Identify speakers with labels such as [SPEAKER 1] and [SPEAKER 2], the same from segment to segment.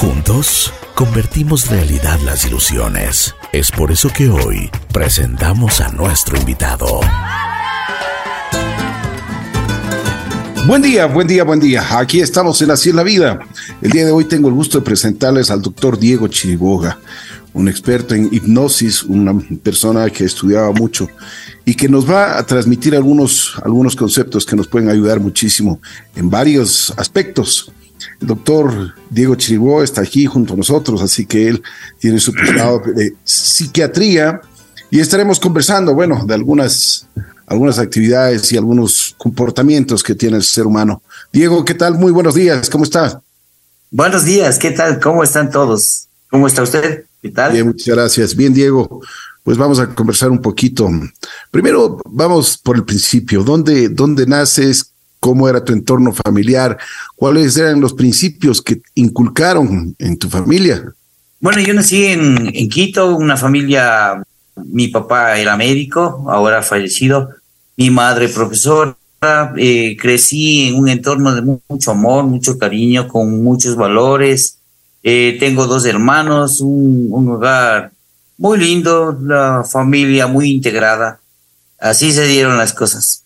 [SPEAKER 1] Juntos, convertimos realidad las ilusiones. Es por eso que hoy presentamos a nuestro invitado.
[SPEAKER 2] Buen día, buen día, buen día. Aquí estamos en Así es la Vida. El día de hoy tengo el gusto de presentarles al doctor Diego Chiriboga, un experto en hipnosis, una persona que estudiaba mucho y que nos va a transmitir algunos, algunos conceptos que nos pueden ayudar muchísimo en varios aspectos. El doctor Diego Chiribó está aquí junto a nosotros, así que él tiene su posgrado de psiquiatría y estaremos conversando, bueno, de algunas, algunas actividades y algunos comportamientos que tiene el ser humano. Diego, ¿qué tal? Muy buenos días, ¿cómo está?
[SPEAKER 3] Buenos días, ¿qué tal? ¿Cómo están todos? ¿Cómo está usted? ¿Qué tal?
[SPEAKER 2] Bien, muchas gracias. Bien, Diego pues vamos a conversar un poquito. Primero, vamos por el principio. ¿Dónde, dónde naces? ¿Cómo era tu entorno familiar? ¿Cuáles eran los principios que inculcaron en tu familia?
[SPEAKER 3] Bueno, yo nací en, en Quito, una familia, mi papá era médico, ahora fallecido, mi madre profesora, eh, crecí en un entorno de mucho amor, mucho cariño, con muchos valores. Eh, tengo dos hermanos, un, un hogar muy lindo, la familia muy integrada. Así se dieron las cosas.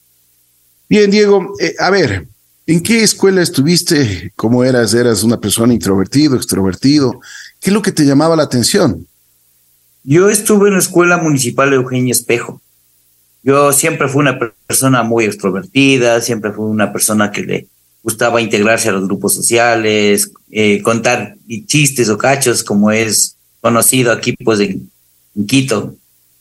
[SPEAKER 2] Bien, Diego, eh, a ver, ¿en qué escuela estuviste? ¿Cómo eras? ¿Eras una persona introvertido, extrovertido? ¿Qué es lo que te llamaba la atención?
[SPEAKER 3] Yo estuve en la escuela municipal de Eugenio Espejo. Yo siempre fui una persona muy extrovertida, siempre fui una persona que le gustaba integrarse a los grupos sociales, eh, contar chistes o cachos, como es conocido aquí, pues en, Quito.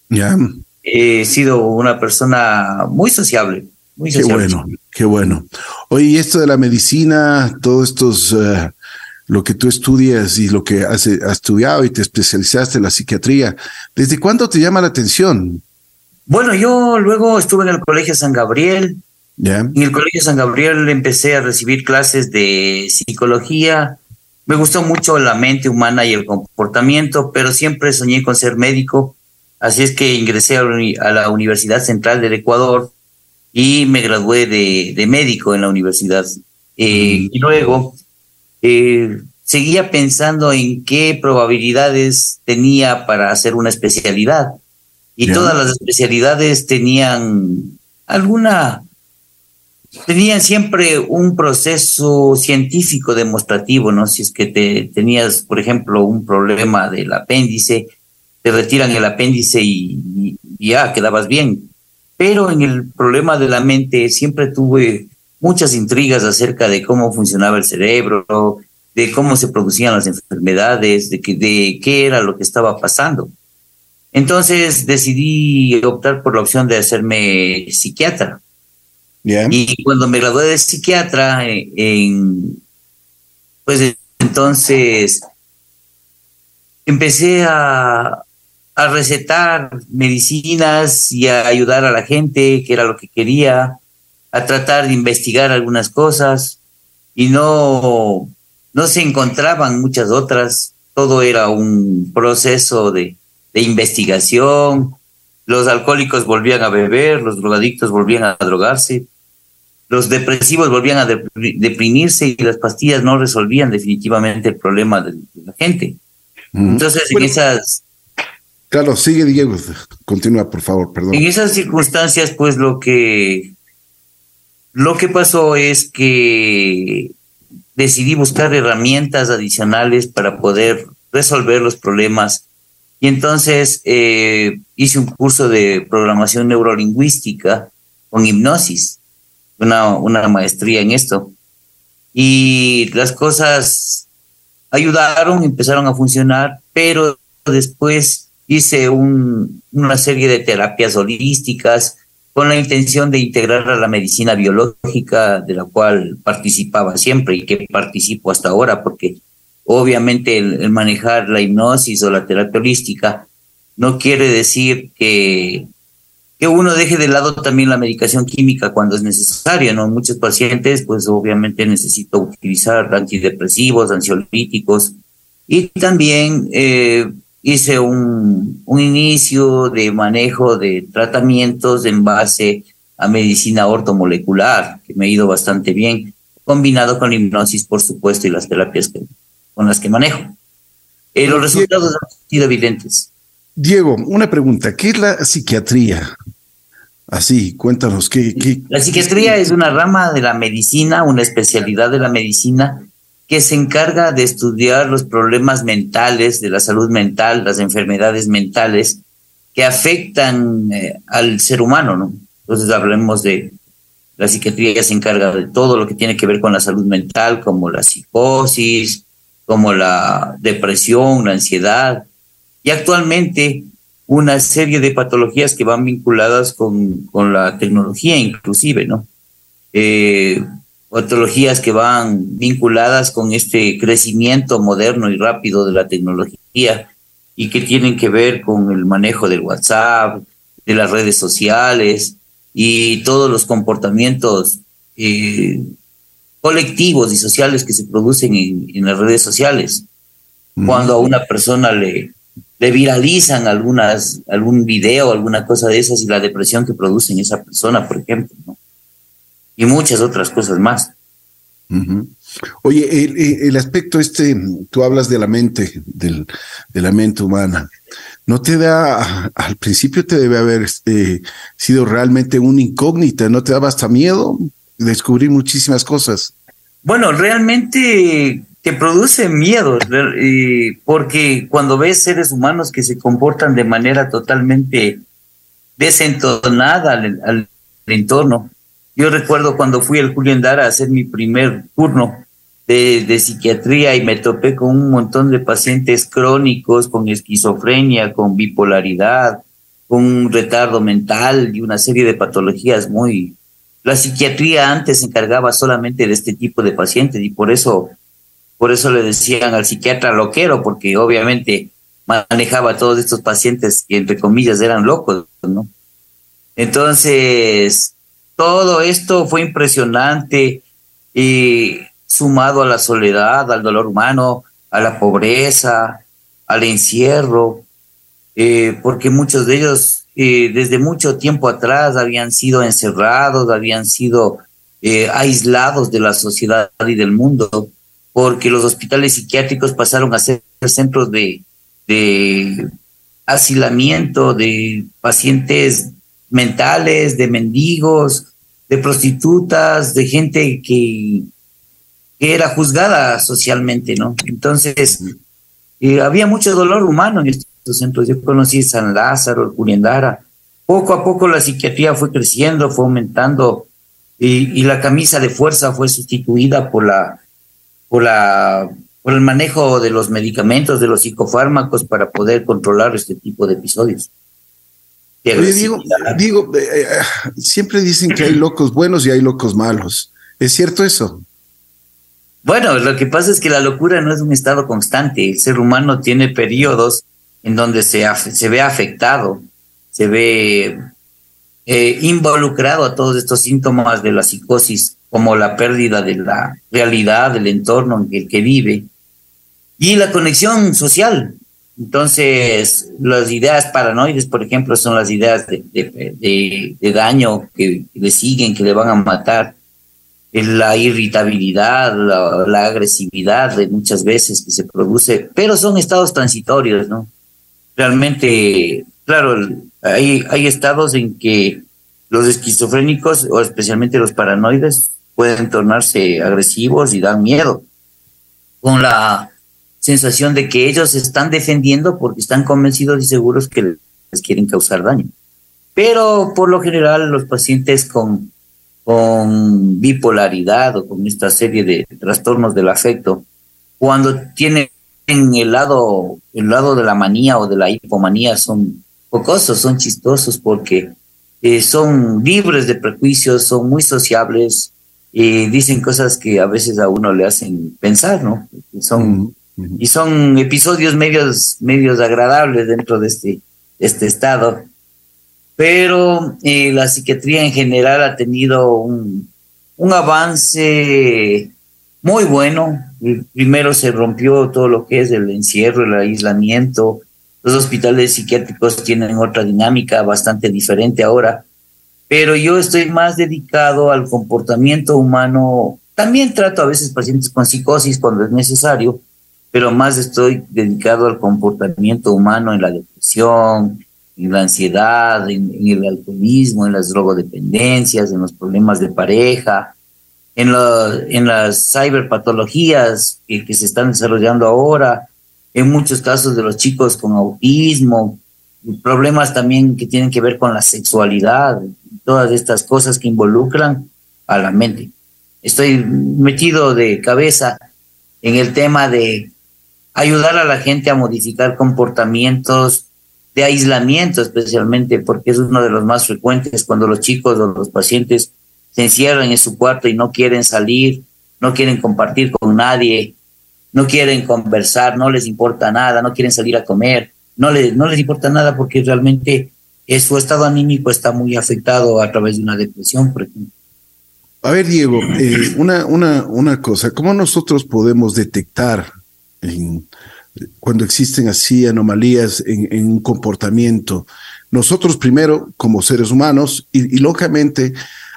[SPEAKER 2] Ya.
[SPEAKER 3] He sido una persona muy sociable. Muy
[SPEAKER 2] qué bueno, qué bueno. Oye, y esto de la medicina, todos estos, uh, lo que tú estudias y lo que has, has, estudiado y te especializaste en la psiquiatría, ¿desde cuándo te llama la atención?
[SPEAKER 3] Bueno, yo luego estuve en el Colegio San Gabriel.
[SPEAKER 2] Ya.
[SPEAKER 3] En el Colegio San Gabriel empecé a recibir clases de psicología, me gustó mucho la mente humana y el comportamiento, pero siempre soñé con ser médico, así es que ingresé a la Universidad Central del Ecuador y me gradué de, de médico en la universidad. Eh, y luego eh, seguía pensando en qué probabilidades tenía para hacer una especialidad. Y todas las especialidades tenían alguna tenían siempre un proceso científico demostrativo, ¿no? Si es que te tenías, por ejemplo, un problema del apéndice, te retiran el apéndice y, y, ya quedabas bien. Pero en el problema de la mente siempre tuve muchas intrigas acerca de cómo funcionaba el cerebro, de cómo se producían las enfermedades, de, que, de qué era lo que estaba pasando. Entonces decidí optar por la opción de hacerme psiquiatra.
[SPEAKER 2] Yeah.
[SPEAKER 3] Y cuando me gradué de psiquiatra, en, en, pues entonces empecé a, a, recetar medicinas y a ayudar a la gente, que era lo que quería, a tratar de investigar algunas cosas y no, no se encontraban muchas otras. Todo era un proceso de, de investigación. Los alcohólicos volvían a beber, los drogadictos volvían a drogarse, los depresivos volvían a deprimirse y las pastillas no resolvían definitivamente el problema de, la gente. Mm. Entonces, bueno, en esas...
[SPEAKER 2] Claro, sigue Diego, continúa por favor, perdón.
[SPEAKER 3] En esas circunstancias, pues lo que, lo que pasó es que decidí buscar herramientas adicionales para poder resolver los problemas y entonces eh, hice un curso de programación neurolingüística con hipnosis una, una maestría en esto. Y las cosas ayudaron, empezaron a funcionar, pero después hice un, una serie de terapias holísticas con la intención de integrar a la medicina biológica, de la cual participaba siempre y que participo hasta ahora, porque obviamente el, manejar la hipnosis o la terapia holística no quiere decir que que uno deje de lado también la medicación química cuando es necesario, ¿no? Muchos pacientes, pues obviamente necesitan utilizar antidepresivos, ansiolíticos, y también eh, hice un, un inicio de manejo de tratamientos en base a medicina ortomolecular, que me ha ido bastante bien, combinado con la hipnosis, por supuesto, y las terapias con las que manejo. Eh, los resultados han sido evidentes.
[SPEAKER 2] Diego, una pregunta, ¿qué es la psiquiatría? Así, cuéntanos, ¿qué, qué
[SPEAKER 3] La psiquiatría es una rama de la medicina, una especialidad de la medicina que se encarga de estudiar los problemas mentales, de la salud mental, las enfermedades mentales que afectan eh, al ser humano, ¿no? Entonces hablemos de la psiquiatría que se encarga de todo lo que tiene que ver con la salud mental, como la psicosis, como la depresión, la ansiedad, y actualmente una serie de patologías que van vinculadas con, con la tecnología inclusive, ¿no? Eh, patologías que van vinculadas con este crecimiento moderno y rápido de la tecnología y que tienen que ver con el manejo del WhatsApp, de las redes sociales y todos los comportamientos eh, colectivos y sociales que se producen en, las redes sociales. Cuando a una persona le, le viralizan algunas, algún video, alguna cosa de esas y la depresión que produce en esa persona, por ejemplo, ¿no? Y muchas otras cosas más.
[SPEAKER 2] Oye, el, aspecto este, tú hablas de la mente, del, de la mente humana. ¿No te da, al principio te debe haber este, sido realmente una incógnita, no te daba hasta miedo descubrir muchísimas cosas?
[SPEAKER 3] Bueno, realmente te produce miedo, porque cuando ves seres humanos que se comportan de manera totalmente desentonada al, entorno. Yo recuerdo cuando fui al Julio Endara a hacer mi primer turno de, de, psiquiatría y me topé con un montón de pacientes crónicos con esquizofrenia, con bipolaridad, con un retardo mental y una serie de patologías muy... La psiquiatría antes se encargaba solamente de este tipo de pacientes y por eso por eso le decían al psiquiatra loquero, porque obviamente manejaba a todos estos pacientes que entre comillas eran locos, ¿no? Entonces, todo esto fue impresionante y sumado a la soledad, al dolor humano, a la pobreza, al encierro, eh, porque muchos de ellos eh, desde mucho tiempo atrás habían sido encerrados, habían sido eh, aislados de la sociedad y del mundo porque los hospitales psiquiátricos pasaron a ser centros de, de asilamiento de pacientes mentales, de mendigos, de prostitutas, de gente que, que era juzgada socialmente, ¿no? Entonces, eh, había mucho dolor humano en estos centros. Yo conocí San Lázaro, el Curiendara. Poco a poco la psiquiatría fue creciendo, fue aumentando y, y la camisa de fuerza fue sustituida por la por, la, por el manejo de los medicamentos, de los psicofármacos para poder controlar este tipo de episodios.
[SPEAKER 2] Oye, digo, eh, eh, siempre dicen que hay locos buenos y hay locos malos. ¿Es cierto eso?
[SPEAKER 3] Bueno, lo que pasa es que la locura no es un estado constante. El ser humano tiene periodos en donde se, se ve afectado, se ve eh, involucrado a todos estos síntomas de la psicosis como la pérdida de la realidad, del entorno en el que vive, y la conexión social. Entonces, las ideas paranoides, por ejemplo, son las ideas de, daño que le siguen, que le van a matar, la irritabilidad, la, agresividad de muchas veces que se produce, pero son estados transitorios, ¿no? Realmente, claro, hay, hay estados en que los esquizofrénicos, o especialmente los paranoides, pueden tornarse agresivos y dan miedo, con la sensación de que ellos están defendiendo porque están convencidos y seguros que les quieren causar daño. Pero por lo general los pacientes con, con bipolaridad o con esta serie de trastornos del afecto, cuando tienen el lado, el lado de la manía o de la hipomanía son pocosos, son chistosos porque eh, son libres de prejuicios, son muy sociables, y dicen cosas que a veces a uno le hacen pensar, ¿no? Son, Y son episodios medios, medios agradables dentro de este, este estado. Pero eh, la psiquiatría en general ha tenido un, un avance muy bueno. Primero se rompió todo lo que es el encierro, el aislamiento. Los hospitales psiquiátricos tienen otra dinámica bastante diferente ahora pero yo estoy más dedicado al comportamiento humano. También trato a veces pacientes con psicosis cuando es necesario, pero más estoy dedicado al comportamiento humano en la depresión, en la ansiedad, en, el alcoholismo, en las drogodependencias, en los problemas de pareja, en, en las ciberpatologías que, que se están desarrollando ahora, en muchos casos de los chicos con autismo, problemas también que tienen que ver con la sexualidad, todas estas cosas que involucran a la mente. Estoy metido de cabeza en el tema de ayudar a la gente a modificar comportamientos de aislamiento especialmente, porque es uno de los más frecuentes cuando los chicos o los pacientes se encierran en su cuarto y no quieren salir, no quieren compartir con nadie, no quieren conversar, no les importa nada, no quieren salir a comer, no les, no les importa nada porque realmente su estado anímico está muy afectado a través de una depresión, por ejemplo.
[SPEAKER 2] A ver, Diego, eh, una, una, una cosa, ¿cómo nosotros podemos detectar cuando existen así anomalías en, un comportamiento. Nosotros primero, como seres humanos, y, lógicamente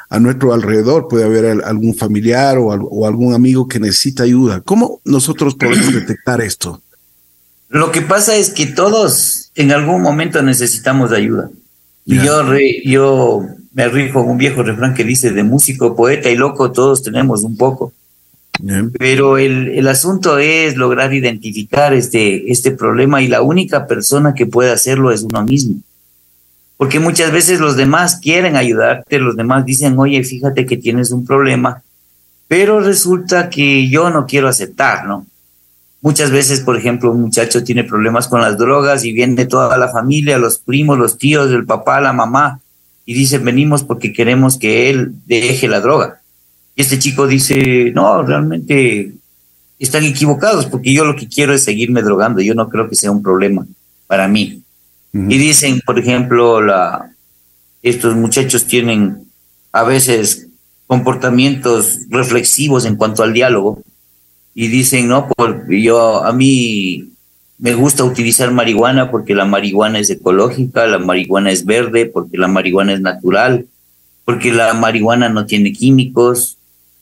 [SPEAKER 2] a nuestro alrededor puede haber algún familiar o, algún amigo que necesita ayuda. ¿Cómo nosotros podemos detectar esto?
[SPEAKER 3] Lo que pasa es que todos en algún momento necesitamos ayuda. Y yo, yo me rijo un viejo refrán que dice, de músico, poeta y loco todos tenemos un poco. Pero el, el, asunto es lograr identificar este, este problema y la única persona que puede hacerlo es uno mismo. Porque muchas veces los demás quieren ayudarte, los demás dicen, oye, fíjate que tienes un problema, pero resulta que yo no quiero aceptar, ¿no? Muchas veces, por ejemplo, un muchacho tiene problemas con las drogas y viene toda la familia, los primos, los tíos, el papá, la mamá, y dicen, venimos porque queremos que él deje la droga. Y este chico dice, no, realmente están equivocados porque yo lo que quiero es seguirme drogando, yo no creo que sea un problema para mí. Y dicen, por ejemplo, la, estos muchachos tienen a veces comportamientos reflexivos en cuanto al diálogo y dicen, no, por, yo a mí me gusta utilizar marihuana porque la marihuana es ecológica, la marihuana es verde, porque la marihuana es natural, porque la marihuana no tiene químicos,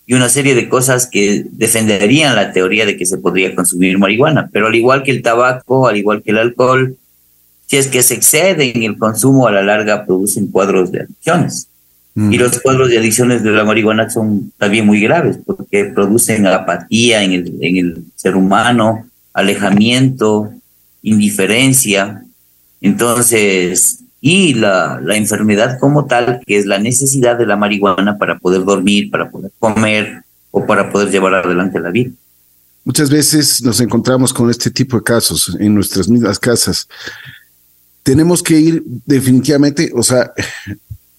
[SPEAKER 3] y una serie de cosas que defenderían la teoría de que se podría consumir marihuana. Pero al igual que el tabaco, al igual que el alcohol, si es que se excede en el consumo a la larga producen cuadros de adicciones. Mm. Y los cuadros de adicciones de la marihuana son también muy graves porque producen apatía en el, en el ser humano, alejamiento, indiferencia. Entonces, y la, la, enfermedad como tal, que es la necesidad de la marihuana para poder dormir, para poder comer o para poder llevar adelante la vida.
[SPEAKER 2] Muchas veces nos encontramos con este tipo de casos en nuestras mismas casas. Tenemos que ir definitivamente, o sea,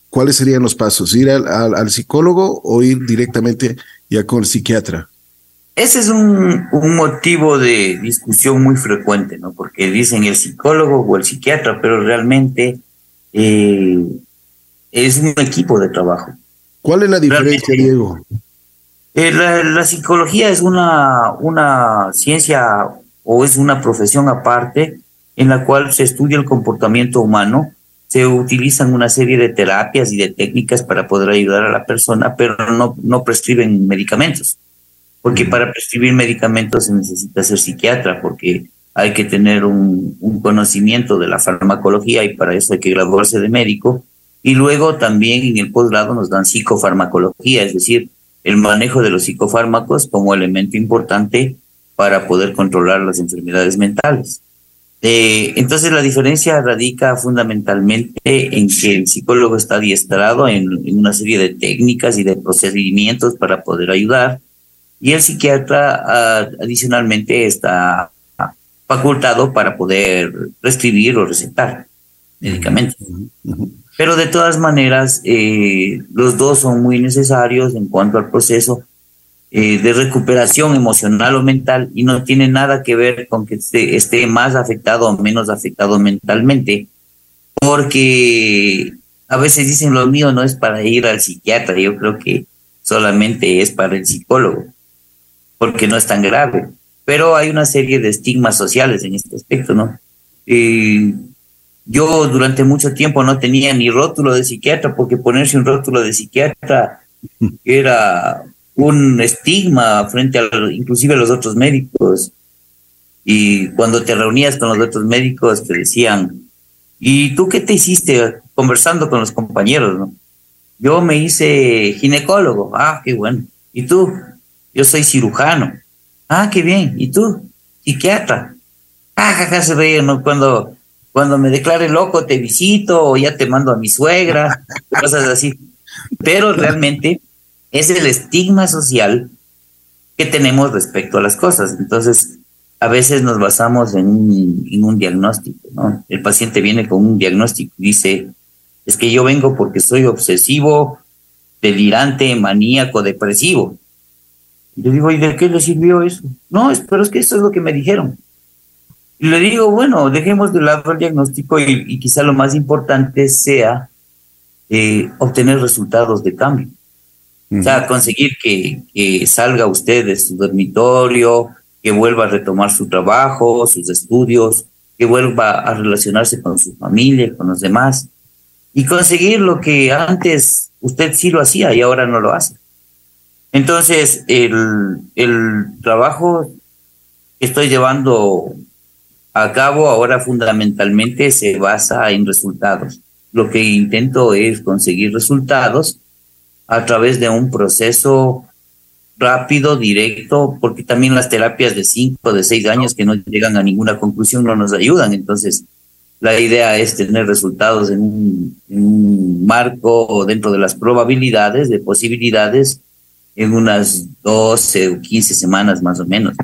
[SPEAKER 2] ¿cuáles serían los pasos? ¿Ir al, al, psicólogo o ir directamente ya con el psiquiatra?
[SPEAKER 3] Ese es un, un, motivo de discusión muy frecuente, ¿no? Porque dicen el psicólogo o el psiquiatra, pero realmente eh, es un equipo de trabajo.
[SPEAKER 2] ¿Cuál es la diferencia, Diego?
[SPEAKER 3] Eh, la, psicología es una, una ciencia o es una profesión aparte en la cual se estudia el comportamiento humano, se utilizan una serie de terapias y de técnicas para poder ayudar a la persona, pero no, no prescriben medicamentos, porque para prescribir medicamentos se necesita ser psiquiatra, porque hay que tener un, conocimiento de la farmacología y para eso hay que graduarse de médico. Y luego también en el posgrado nos dan psicofarmacología, es decir, el manejo de los psicofármacos como elemento importante para poder controlar las enfermedades mentales. Eh, entonces la diferencia radica fundamentalmente en que el psicólogo está adiestrado en, una serie de técnicas y de procedimientos para poder ayudar y el psiquiatra ah, adicionalmente está facultado para poder prescribir o recetar medicamentos. Pero de todas maneras, eh, los dos son muy necesarios en cuanto al proceso eh, de recuperación emocional o mental y no tiene nada que ver con que esté, esté más afectado o menos afectado mentalmente, porque a veces dicen lo mío no es para ir al psiquiatra, yo creo que solamente es para el psicólogo, porque no es tan grave pero hay una serie de estigmas sociales en este aspecto, ¿no? yo durante mucho tiempo no tenía ni rótulo de psiquiatra, porque ponerse un rótulo de psiquiatra era un estigma frente a inclusive a los otros médicos. Y cuando te reunías con los otros médicos, te decían, ¿y tú qué te hiciste conversando con los compañeros? ¿no? Yo me hice ginecólogo. Ah, qué bueno. ¿Y tú? Yo soy cirujano. Ah, qué bien. ¿Y tú? Psiquiatra. Ah, jaja, se ve, ¿no? Cuando, cuando me declare loco, te visito o ya te mando a mi suegra, cosas así. Pero realmente es el estigma social que tenemos respecto a las cosas. Entonces, a veces nos basamos en un, en un diagnóstico, ¿no? El paciente viene con un diagnóstico y dice, es que yo vengo porque soy obsesivo, delirante, maníaco, depresivo. Y le digo, ¿y de qué le sirvió eso? No, pero es que eso es lo que me dijeron. Y le digo, bueno, dejemos de lado el diagnóstico y, quizá lo más importante sea eh, obtener resultados de cambio. O sea, conseguir que, que salga usted de su dormitorio, que vuelva a retomar su trabajo, sus estudios, que vuelva a relacionarse con su familia, con los demás, y conseguir lo que antes usted sí lo hacía y ahora no lo hace. Entonces, el, el trabajo que estoy llevando a cabo ahora fundamentalmente se basa en resultados. Lo que intento es conseguir resultados a través de un proceso rápido, directo, porque también las terapias de cinco, de seis años que no llegan a ninguna conclusión no nos ayudan. Entonces, la idea es tener resultados en un, marco dentro de las probabilidades, de posibilidades, en unas 12 o 15 semanas más o menos.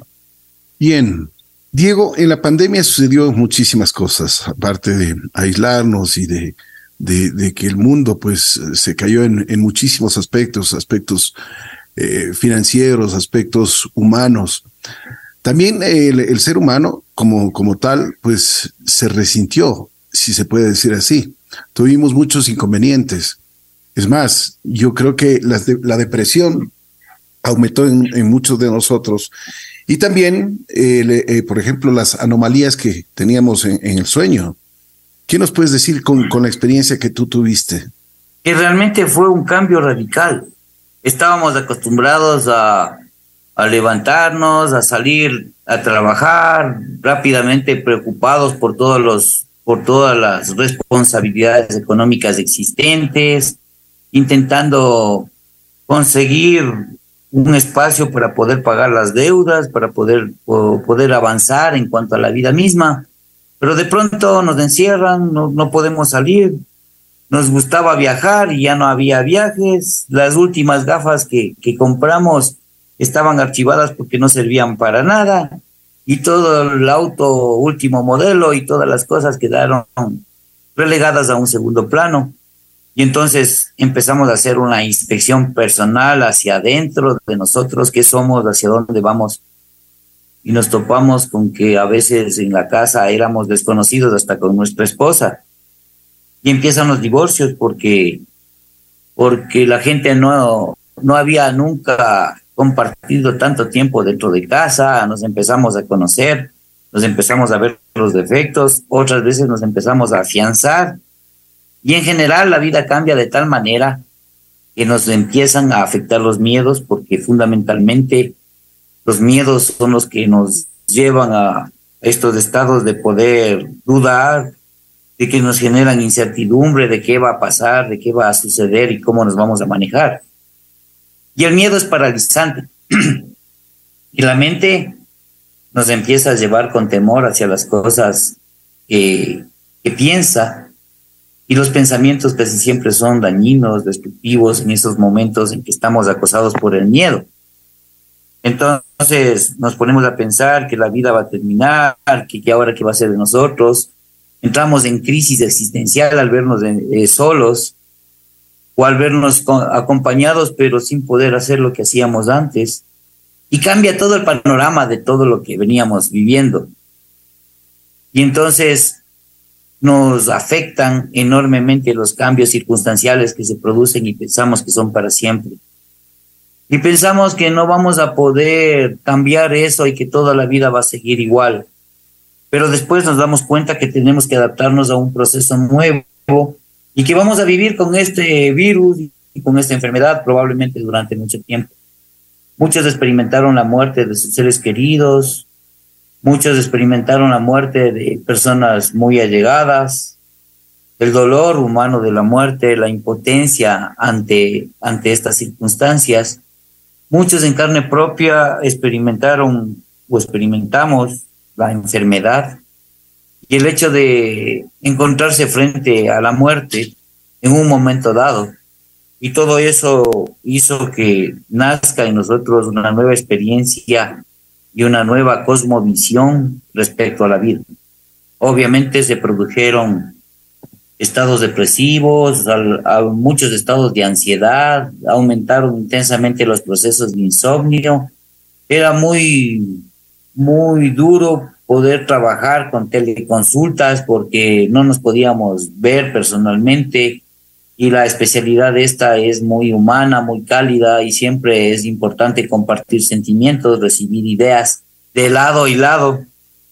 [SPEAKER 2] Bien, Diego, en la pandemia sucedió muchísimas cosas, aparte de aislarnos y de, de, que el mundo pues se cayó en, en muchísimos aspectos, aspectos eh, financieros, aspectos humanos. También el, el, ser humano como, como tal pues se resintió, si se puede decir así. Tuvimos muchos inconvenientes. Es más, yo creo que la, la depresión aumentó en, muchos de nosotros y también, eh, eh, por ejemplo, las anomalías que teníamos en, el sueño. ¿Qué nos puedes decir con, con la experiencia que tú tuviste?
[SPEAKER 3] Que realmente fue un cambio radical. Estábamos acostumbrados a, a levantarnos, a salir a trabajar, rápidamente preocupados por todos los por todas las responsabilidades económicas existentes, intentando conseguir un espacio para poder pagar las deudas, para poder, poder avanzar en cuanto a la vida misma. Pero de pronto nos encierran, no, no podemos salir. Nos gustaba viajar y ya no había viajes. Las últimas gafas que, que compramos estaban archivadas porque no servían para nada. Y todo el auto último modelo y todas las cosas quedaron relegadas a un segundo plano. Y entonces empezamos a hacer una inspección personal hacia adentro de nosotros, qué somos, hacia dónde vamos. Y nos topamos con que a veces en la casa éramos desconocidos hasta con nuestra esposa. Y empiezan los divorcios porque, porque la gente no, no había nunca compartido tanto tiempo dentro de casa, nos empezamos a conocer, nos empezamos a ver los defectos, otras veces nos empezamos a afianzar y en general la vida cambia de tal manera que nos empiezan a afectar los miedos porque fundamentalmente los miedos son los que nos llevan a estos estados de poder dudar, de que nos generan incertidumbre de qué va a pasar, de qué va a suceder y cómo nos vamos a manejar. Y el miedo es paralizante. y la mente nos empieza a llevar con temor hacia las cosas que, que piensa y los pensamientos casi siempre son dañinos, destructivos en esos momentos en que estamos acosados por el miedo. Entonces nos ponemos a pensar que la vida va a terminar, que, que ahora qué va a ser de nosotros. Entramos en crisis existencial al vernos eh, solos o al vernos acompañados pero sin poder hacer lo que hacíamos antes. Y cambia todo el panorama de todo lo que veníamos viviendo. Y entonces nos afectan enormemente los cambios circunstanciales que se producen y pensamos que son para siempre. Y pensamos que no vamos a poder cambiar eso y que toda la vida va a seguir igual. Pero después nos damos cuenta que tenemos que adaptarnos a un proceso nuevo y que vamos a vivir con este virus y con esta enfermedad probablemente durante mucho tiempo. Muchos experimentaron la muerte de sus seres queridos, Muchos experimentaron la muerte de personas muy allegadas, el dolor humano de la muerte, la impotencia ante, ante estas circunstancias. Muchos en carne propia experimentaron o experimentamos la enfermedad y el hecho de encontrarse frente a la muerte en un momento dado. Y todo eso hizo que nazca en nosotros una nueva experiencia y una nueva cosmovisión respecto a la vida. Obviamente se produjeron estados depresivos, muchos estados de ansiedad, aumentaron intensamente los procesos de insomnio. Era muy, muy duro poder trabajar con teleconsultas porque no nos podíamos ver personalmente y la especialidad de esta es muy humana, muy cálida y siempre es importante compartir sentimientos, recibir ideas de lado y lado.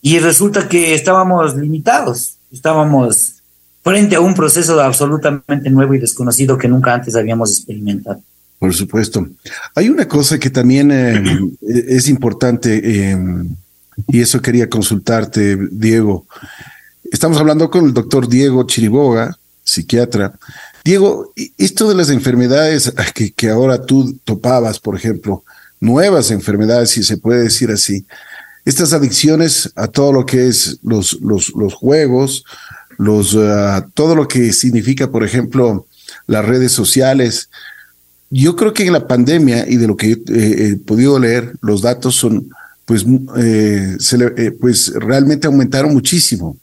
[SPEAKER 3] Y resulta que estábamos limitados, estábamos frente a un proceso absolutamente nuevo y desconocido que nunca antes habíamos experimentado.
[SPEAKER 2] Por supuesto. Hay una cosa que también eh, es importante eh, y eso quería consultarte, Diego. Estamos hablando con el doctor Diego Chiriboga, psiquiatra. Diego, esto de las enfermedades que, que ahora tú topabas, por ejemplo, nuevas enfermedades, si se puede decir así, estas adicciones a todo lo que es los, los, los juegos, los, uh, todo lo que significa, por ejemplo, las redes sociales. Yo creo que en la pandemia y de lo que he podido leer, los datos son, pues, eh, se eh, pues realmente aumentaron muchísimo.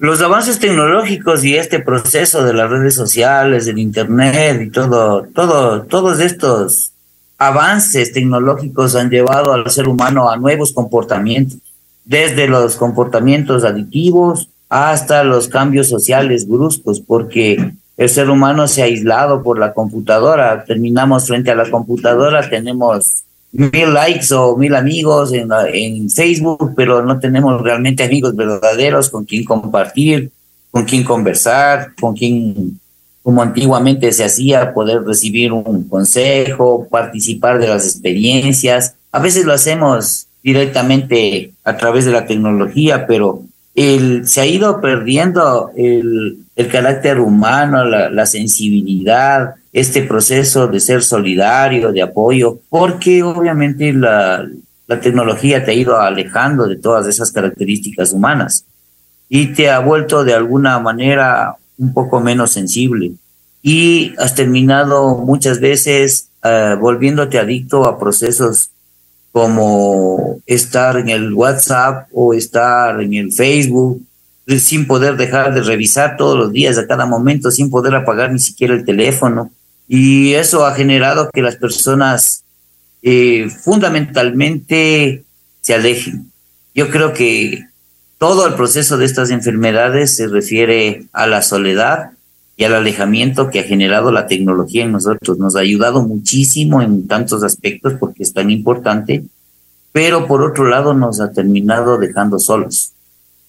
[SPEAKER 3] Los avances tecnológicos y este proceso de las redes sociales, del internet y todo, todo, todos estos avances tecnológicos han llevado al ser humano a nuevos comportamientos, desde los comportamientos aditivos hasta los cambios sociales bruscos, porque el ser humano se ha aislado por la computadora. Terminamos frente a la computadora, tenemos mil likes o mil amigos en, en Facebook, pero no tenemos realmente amigos verdaderos con quien compartir, con quien conversar, con quien, como antiguamente se hacía, poder recibir un consejo, participar de las experiencias. A veces lo hacemos directamente a través de la tecnología, pero se ha ido perdiendo el, carácter humano, la, sensibilidad, este proceso de ser solidario, de apoyo, porque obviamente la, tecnología te ha ido alejando de todas esas características humanas y te ha vuelto de alguna manera un poco menos sensible. Y has terminado muchas veces uh, volviéndote adicto a procesos como estar en el WhatsApp o estar en el Facebook sin poder dejar de revisar todos los días, a cada momento, sin poder apagar ni siquiera el teléfono. Y eso ha generado que las personas eh, fundamentalmente se alejen. Yo creo que todo el proceso de estas enfermedades se refiere a la soledad y al alejamiento que ha generado la tecnología en nosotros. Nos ha ayudado muchísimo en tantos aspectos porque es tan importante, pero por otro lado nos ha terminado dejando solos.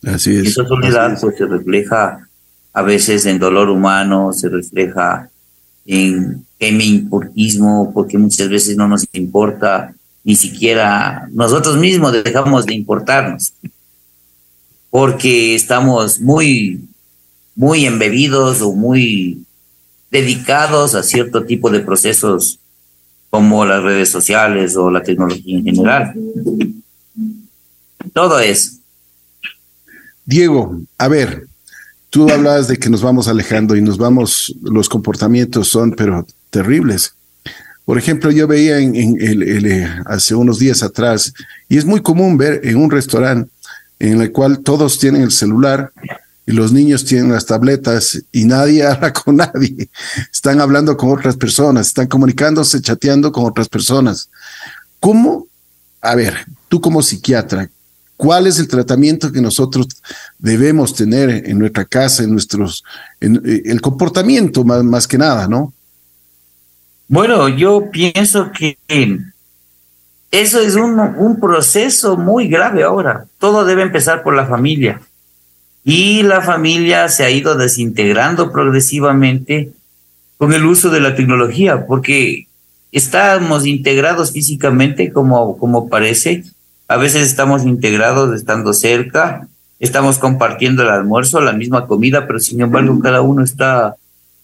[SPEAKER 2] Así es.
[SPEAKER 3] Y esa soledad pues se refleja a veces en dolor humano, se refleja en importismo, porque muchas veces no nos importa ni siquiera nosotros mismos dejamos de importarnos, porque estamos muy, muy embebidos o muy dedicados a cierto tipo de procesos como las redes sociales o la tecnología en general. Todo eso.
[SPEAKER 2] Diego, a ver, tú hablabas de que nos vamos alejando y nos vamos, los comportamientos son, pero terribles. Por ejemplo, yo veía en, el, eh, hace unos días atrás, y es muy común ver en un restaurante en el cual todos tienen el celular y los niños tienen las tabletas y nadie habla con nadie. Están hablando con otras personas, están comunicándose, chateando con otras personas. ¿Cómo? A ver, tú como psiquiatra, ¿cuál es el tratamiento que nosotros debemos tener en nuestra casa, en nuestros, en, eh, el comportamiento más, más que nada, ¿no?
[SPEAKER 3] Bueno, yo pienso que eso es un, un proceso muy grave ahora. Todo debe empezar por la familia. Y la familia se ha ido desintegrando progresivamente con el uso de la tecnología, porque estamos integrados físicamente, como, como parece, A veces estamos integrados estando cerca, estamos compartiendo el almuerzo, la misma comida, pero sin embargo cada uno está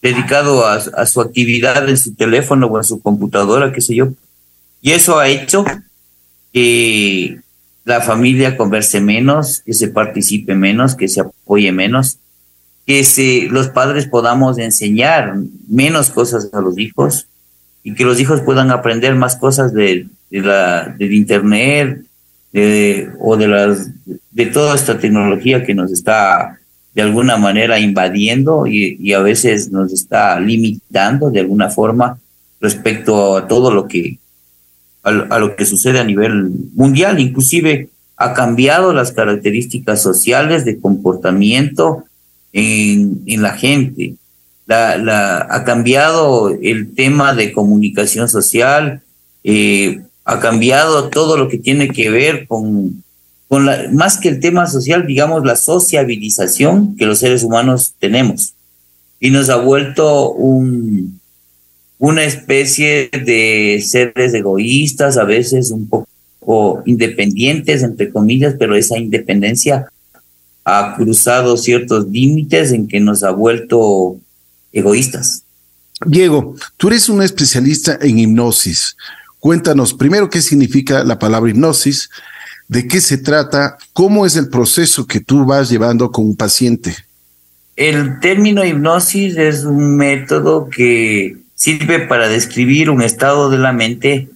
[SPEAKER 3] dedicado a, a su actividad en su teléfono o en su computadora, qué sé yo. Y eso ha hecho que la familia converse menos, que se participe menos, que se apoye menos, que se, los padres podamos enseñar menos cosas a los hijos y que los hijos puedan aprender más cosas de, la, del internet o de, las, de toda esta tecnología que nos está de alguna manera invadiendo y a veces nos está limitando de alguna forma respecto a todo lo que a, lo que sucede a nivel mundial, inclusive ha cambiado las características sociales de comportamiento en, en la gente. Ha cambiado el tema de comunicación social, eh, ha cambiado todo lo que tiene que ver con, con la, más que el tema social, digamos, la sociabilización que los seres humanos tenemos. Y nos ha vuelto un, una especie de seres egoístas, a veces un poco independientes, entre comillas, pero esa independencia ha cruzado ciertos límites en que nos ha vuelto egoístas.
[SPEAKER 2] Diego, tú eres un especialista en hipnosis. Cuéntanos primero qué significa la palabra hipnosis, de qué se trata, cómo es el proceso que tú vas llevando con un paciente.
[SPEAKER 3] El término hipnosis es un método que sirve para describir un estado de la mente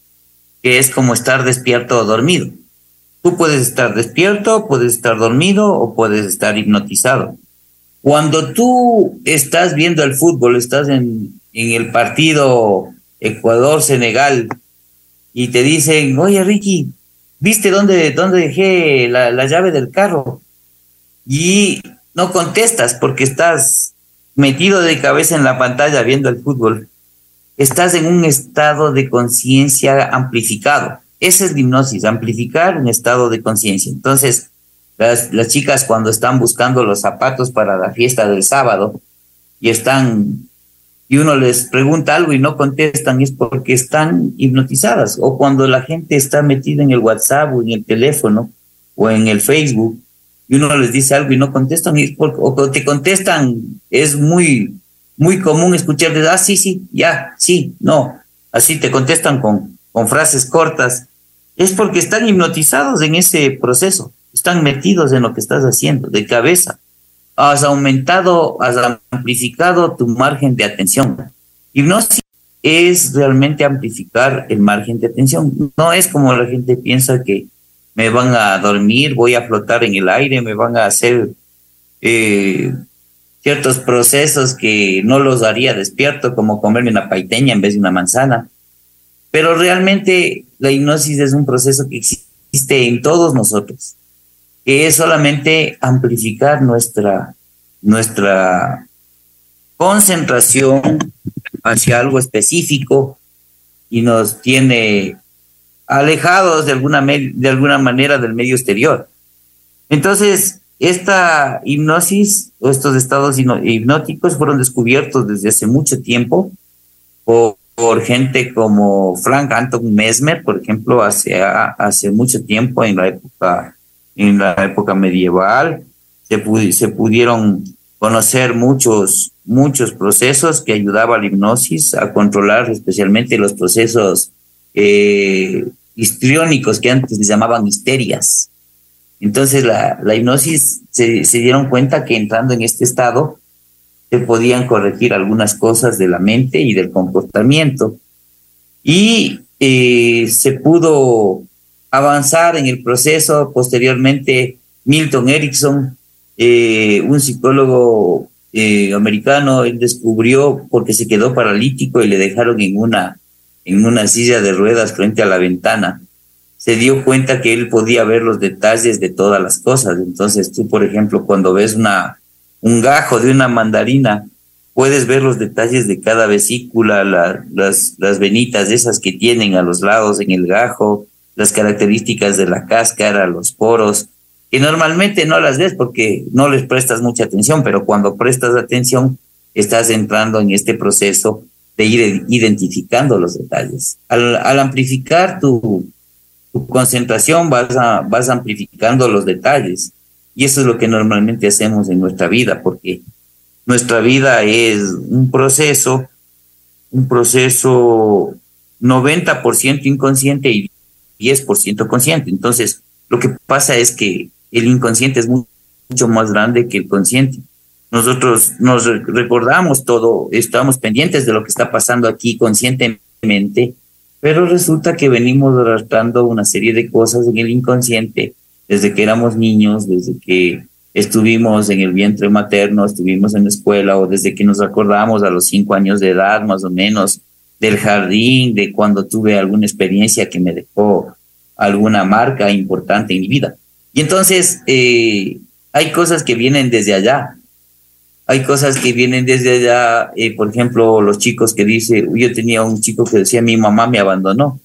[SPEAKER 3] que es como estar despierto o dormido. Tú puedes estar despierto, puedes estar dormido o puedes estar hipnotizado. Cuando tú estás viendo el fútbol, estás en, en el partido Ecuador-Senegal y te dicen, oye Ricky, ¿viste dónde, dónde dejé la, la llave del carro? Y no contestas porque estás metido de cabeza en la pantalla viendo el fútbol estás en un estado de conciencia amplificado. Esa es la hipnosis, amplificar un estado de conciencia. Entonces, las, chicas cuando están buscando los zapatos para la fiesta del sábado y están, y uno les pregunta algo y no contestan, es porque están hipnotizadas. O cuando la gente está metida en el WhatsApp o en el teléfono o en el Facebook y uno les dice algo y no contestan, es porque, o te contestan, es muy muy común escuchar de, ah, sí, sí, ya, sí, no. Así te contestan con, con frases cortas. Es porque están hipnotizados en ese proceso, están metidos en lo que estás haciendo, de cabeza. Has aumentado, has amplificado tu margen de atención. Hipnosis es realmente amplificar el margen de atención. No es como la gente piensa que me van a dormir, voy a flotar en el aire, me van a hacer eh, ciertos procesos que no los haría despierto, como comerme una paiteña en vez de una manzana. Pero realmente la hipnosis es un proceso que existe en todos nosotros, que es solamente amplificar nuestra, nuestra concentración hacia algo específico y nos tiene alejados de alguna, de alguna manera del medio exterior. Entonces, esta hipnosis o estos estados hipnóticos fueron descubiertos desde hace mucho tiempo por, gente como Frank Anton Mesmer, por ejemplo, hace, hace mucho tiempo en la época, en la época medieval. Se, se pudieron conocer muchos, muchos procesos que ayudaban a la hipnosis a controlar especialmente los procesos eh, histriónicos que antes se llamaban histerias. Entonces la, la hipnosis se, dieron cuenta que entrando en este estado se podían corregir algunas cosas de la mente y del comportamiento. Y eh, se pudo avanzar en el proceso. Posteriormente, Milton Erickson, eh, un psicólogo eh, americano, él descubrió porque se quedó paralítico y le dejaron en una, en una silla de ruedas frente a la ventana se dio cuenta que él podía ver los detalles de todas las cosas. Entonces tú, por ejemplo, cuando ves una, un gajo de una mandarina, puedes ver los detalles de cada vesícula, las, las venitas esas que tienen a los lados en el gajo, las características de la cáscara, los poros, que normalmente no las ves porque no les prestas mucha atención, pero cuando prestas atención estás entrando en este proceso de ir identificando los detalles. Al, al amplificar tu, tu concentración vas, a, vas amplificando los detalles. Y eso es lo que normalmente hacemos en nuestra vida, porque nuestra vida es un proceso, un proceso 90% inconsciente y 10% consciente. Entonces, lo que pasa es que el inconsciente es mucho más grande que el consciente. Nosotros nos recordamos todo, estamos pendientes de lo que está pasando aquí conscientemente, pero resulta que venimos arrastrando una serie de cosas en el inconsciente desde que éramos niños, desde que estuvimos en el vientre materno, estuvimos en la escuela o desde que nos acordamos a los cinco años de edad más o menos del jardín, de cuando tuve alguna experiencia que me dejó alguna marca importante en mi vida. Y entonces eh, hay cosas que vienen desde allá, hay cosas que vienen desde allá, eh, por ejemplo, los chicos que dice, yo tenía un chico que decía, mi mamá me abandonó.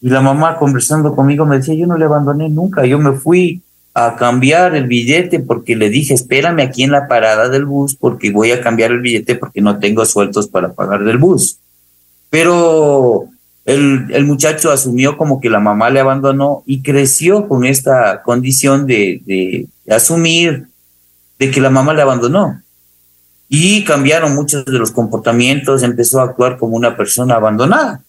[SPEAKER 3] Y la mamá conversando conmigo me decía, yo no le abandoné nunca, yo me fui a cambiar el billete porque le dije, espérame aquí en la parada del bus porque voy a cambiar el billete porque no tengo sueltos para pagar del bus. Pero el, muchacho asumió como que la mamá le abandonó y creció con esta condición de, de asumir de que la mamá le abandonó y cambiaron muchos de los comportamientos, empezó a actuar como una persona abandonada.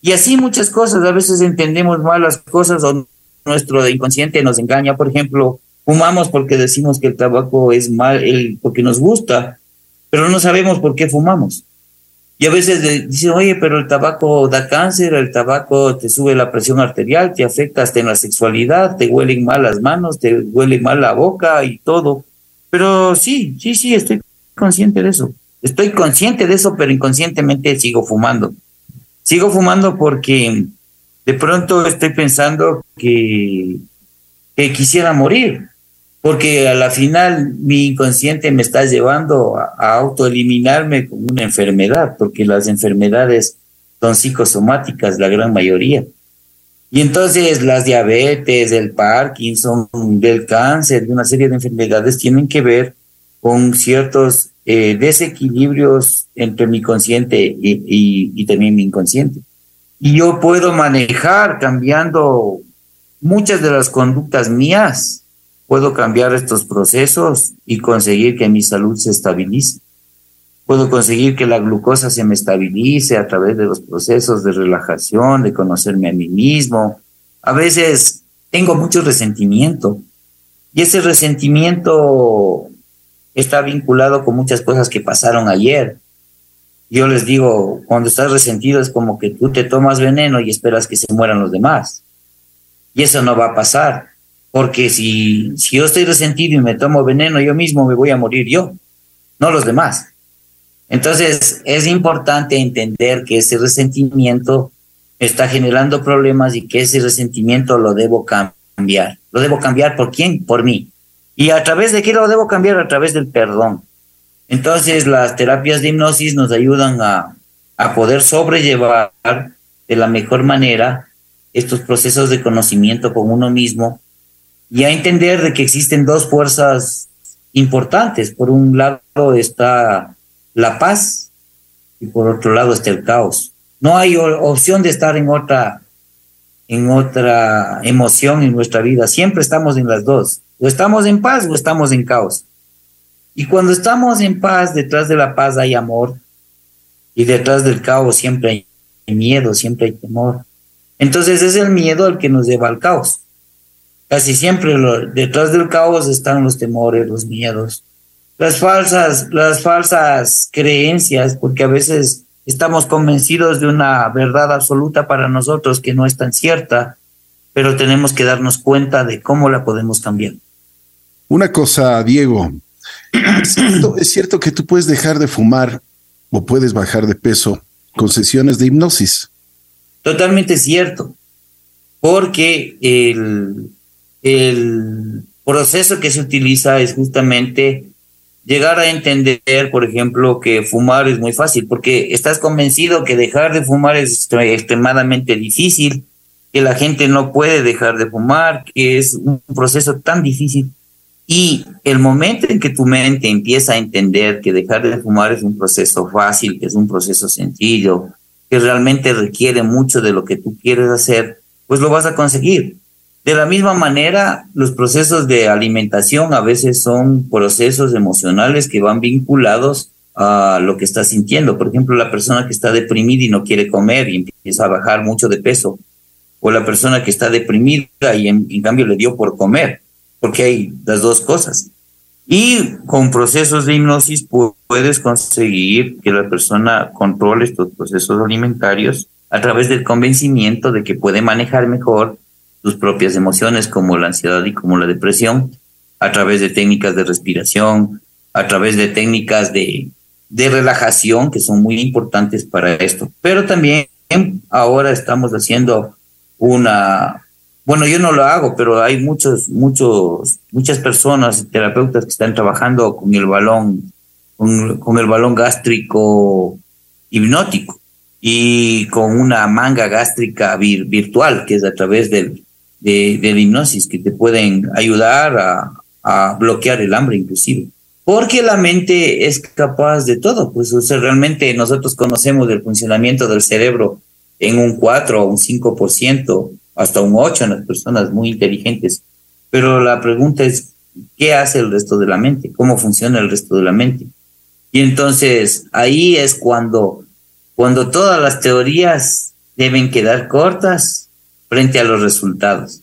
[SPEAKER 3] Y así muchas cosas, a veces entendemos mal las cosas o nuestro inconsciente nos engaña, por ejemplo, fumamos porque decimos que el tabaco es mal, el, porque nos gusta, pero no sabemos por qué fumamos. Y a veces dicen, oye, pero el tabaco da cáncer, el tabaco te sube la presión arterial, te afecta hasta en la sexualidad, te huelen mal las manos, te huele mal la boca y todo. Pero sí, sí, sí, estoy consciente de eso. Estoy consciente de eso, pero inconscientemente sigo fumando. Sigo fumando porque de pronto estoy pensando que, que quisiera morir, porque a la final mi inconsciente me está llevando a, autoeliminarme como una enfermedad, porque las enfermedades son psicosomáticas, la gran mayoría. Y entonces las diabetes, el Parkinson, del cáncer, una serie de enfermedades tienen que ver con ciertos eh, desequilibrios entre mi consciente y, y, también mi inconsciente. Y yo puedo manejar cambiando muchas de las conductas mías, puedo cambiar estos procesos y conseguir que mi salud se estabilice. Puedo conseguir que la glucosa se me estabilice a través de los procesos de relajación, de conocerme a mí mismo. A veces tengo mucho resentimiento y ese resentimiento está vinculado con muchas cosas que pasaron ayer. Yo les digo, cuando estás resentido es como que tú te tomas veneno y esperas que se mueran los demás. Y eso no va a pasar, porque si, si yo estoy resentido y me tomo veneno yo mismo, me voy a morir yo, no los demás. Entonces, es importante entender que ese resentimiento está generando problemas y que ese resentimiento lo debo cambiar. ¿Lo debo cambiar por quién? Por mí. ¿Y a través de qué lo debo cambiar? A través del perdón. Entonces las terapias de hipnosis nos ayudan a, a poder sobrellevar de la mejor manera estos procesos de conocimiento con uno mismo y a entender de que existen dos fuerzas importantes. Por un lado está la paz y por otro lado está el caos. No hay opción de estar en otra en otra emoción en nuestra vida. Siempre estamos en las dos. O estamos en paz o estamos en caos. Y cuando estamos en paz, detrás de la paz hay amor. Y detrás del caos siempre hay miedo, siempre hay temor. Entonces es el miedo el que nos lleva al caos. Casi siempre detrás del caos están los temores, los miedos, las falsas, las falsas creencias, porque a veces estamos convencidos de una verdad absoluta para nosotros que no es tan cierta, pero tenemos que darnos cuenta de cómo la podemos cambiar.
[SPEAKER 2] Una cosa, Diego, ¿es cierto, que tú puedes dejar de fumar o puedes bajar de peso con sesiones de hipnosis.
[SPEAKER 3] Totalmente cierto, porque el, el proceso que se utiliza es justamente llegar a entender, por ejemplo, que fumar es muy fácil, porque estás convencido que dejar de fumar es extremadamente difícil, que la gente no puede dejar de fumar, que es un proceso tan difícil y el momento en que tu mente empieza a entender que dejar de fumar es un proceso fácil, que es un proceso sencillo, que realmente requiere mucho de lo que tú quieres hacer, pues lo vas a conseguir. De la misma manera, los procesos de alimentación a veces son procesos emocionales que van vinculados a lo que está sintiendo. Por ejemplo, la persona que está deprimida y no quiere comer y empieza a bajar mucho de peso, o la persona que está deprimida y en, cambio le dio por comer, porque hay las dos cosas. Y con procesos de hipnosis puedes conseguir que la persona controle estos procesos alimentarios a través del convencimiento de que puede manejar mejor sus propias emociones como la ansiedad y como la depresión, a través de técnicas de respiración, a través de técnicas de, de relajación que son muy importantes para esto. Pero también ahora estamos haciendo una, bueno, yo no lo hago, pero hay muchos, muchos, muchas personas, terapeutas que están trabajando con el balón, con, el balón gástrico hipnótico y con una manga gástrica virtual, que es a través del, de, la hipnosis, que te pueden ayudar a, bloquear el hambre inclusive. Porque la mente es capaz de todo, pues realmente nosotros conocemos el funcionamiento del cerebro en un 4 o un 5%, hasta un 8 en las personas muy inteligentes. Pero la pregunta es, ¿qué hace el resto de la mente? ¿Cómo funciona el resto de la mente? Y entonces ahí es cuando, cuando todas las teorías deben quedar cortas frente a los resultados.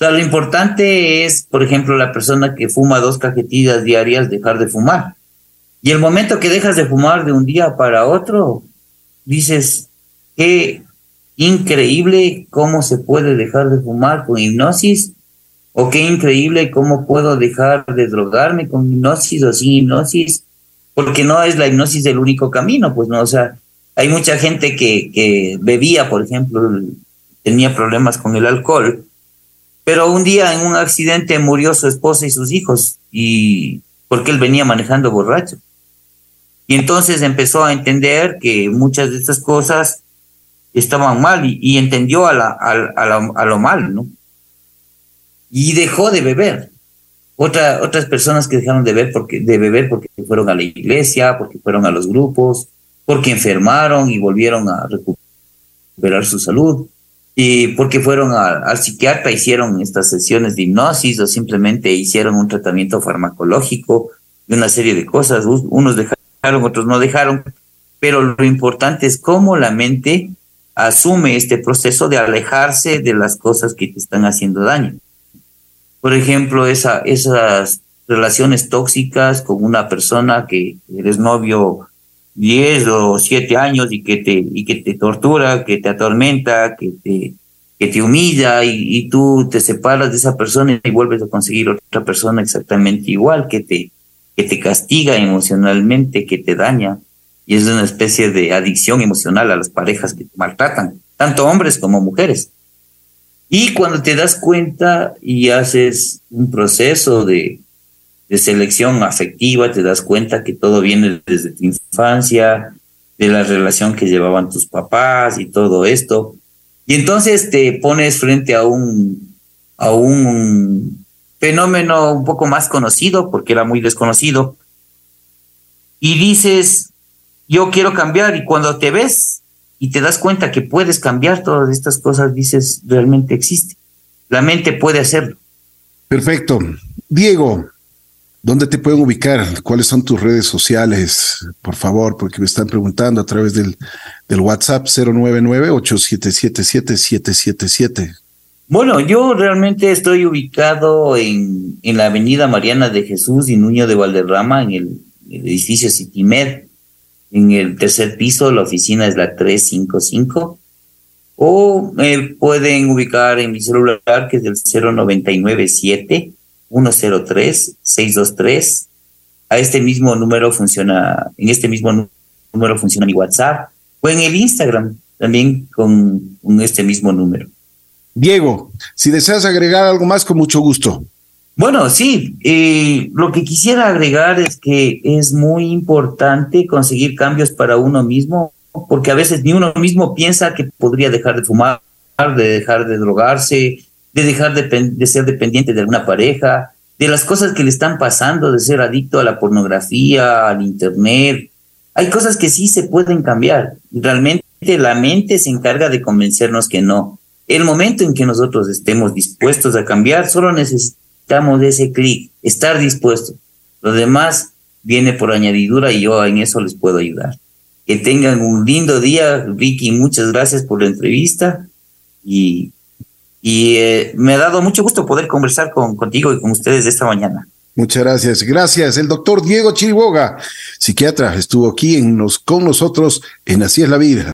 [SPEAKER 3] O lo importante es, por ejemplo, la persona que fuma dos cajetillas diarias, dejar de fumar. Y el momento que dejas de fumar de un día para otro, dices, qué increíble cómo se puede dejar de fumar con hipnosis, o qué increíble cómo puedo dejar de drogarme con hipnosis o sin hipnosis, porque no es la hipnosis el único camino, pues no, o sea, hay mucha gente que, que bebía, por ejemplo, tenía problemas con el alcohol, pero un día en un accidente murió su esposa y sus hijos, y porque él venía manejando borracho. Y entonces empezó a entender que muchas de estas cosas estaban mal y, entendió a, la, a, lo mal, ¿no? Y dejó de beber. Otra, otras personas que dejaron de beber, porque, de beber porque fueron a la iglesia, porque fueron a los grupos, porque enfermaron y volvieron a recuperar su salud, y porque fueron al psiquiatra, hicieron estas sesiones de hipnosis o simplemente hicieron un tratamiento farmacológico de una serie de cosas. Unos dejaron, otros no dejaron, pero lo importante es cómo la mente asume este proceso de alejarse de las cosas que te están haciendo daño. Por ejemplo, esa, esas relaciones tóxicas con una persona que eres novio 10 o 7 años y que te, y que te tortura, que te atormenta, que te, que te humilla y, y, tú te separas de esa persona y vuelves a conseguir otra persona exactamente igual, que te, que te castiga emocionalmente, que te daña y es una especie de adicción emocional a las parejas que te maltratan, tanto hombres como mujeres. Y cuando te das cuenta y haces un proceso de, de selección afectiva, te das cuenta que todo viene desde tu infancia, de la relación que llevaban tus papás y todo esto. Y entonces te pones frente a un, a un fenómeno un poco más conocido, porque era muy desconocido, y dices, yo quiero cambiar y cuando te ves y te das cuenta que puedes cambiar todas estas cosas, dices, realmente existe. La mente puede hacerlo.
[SPEAKER 2] Perfecto. Diego, ¿dónde te pueden ubicar? ¿Cuáles son tus redes sociales? Por favor, porque me están preguntando a través del, del WhatsApp 099-8777-777.
[SPEAKER 3] Bueno, yo realmente estoy ubicado en, en la avenida Mariana de Jesús y Nuño de Valderrama, en el, el edificio Citimed en el tercer piso, la oficina es la 355. O me pueden ubicar en mi celular, que es el 0997 103 623. A este mismo número funciona, en este mismo número funciona mi WhatsApp. O en el Instagram también con este mismo número.
[SPEAKER 2] Diego, si deseas agregar algo más, con mucho gusto.
[SPEAKER 3] Bueno, sí, eh, lo que quisiera agregar es que es muy importante conseguir cambios para uno mismo, porque a veces ni uno mismo piensa que podría dejar de fumar, de dejar de drogarse, de dejar de, ser dependiente de alguna pareja, de las cosas que le están pasando, de ser adicto a la pornografía, al internet. Hay cosas que sí se pueden cambiar. Realmente la mente se encarga de convencernos que no. El momento en que nosotros estemos dispuestos a cambiar, solo necesitamos ese clic, estar dispuestos. Lo demás viene por añadidura y yo en eso les puedo ayudar. Que tengan un lindo día, Ricky, muchas gracias por la entrevista y, y eh, me ha dado mucho gusto poder conversar con, contigo y con ustedes esta mañana.
[SPEAKER 2] Muchas gracias. Gracias. El doctor Diego Chiriboga, psiquiatra, estuvo aquí en nos, con nosotros en Así es la vida.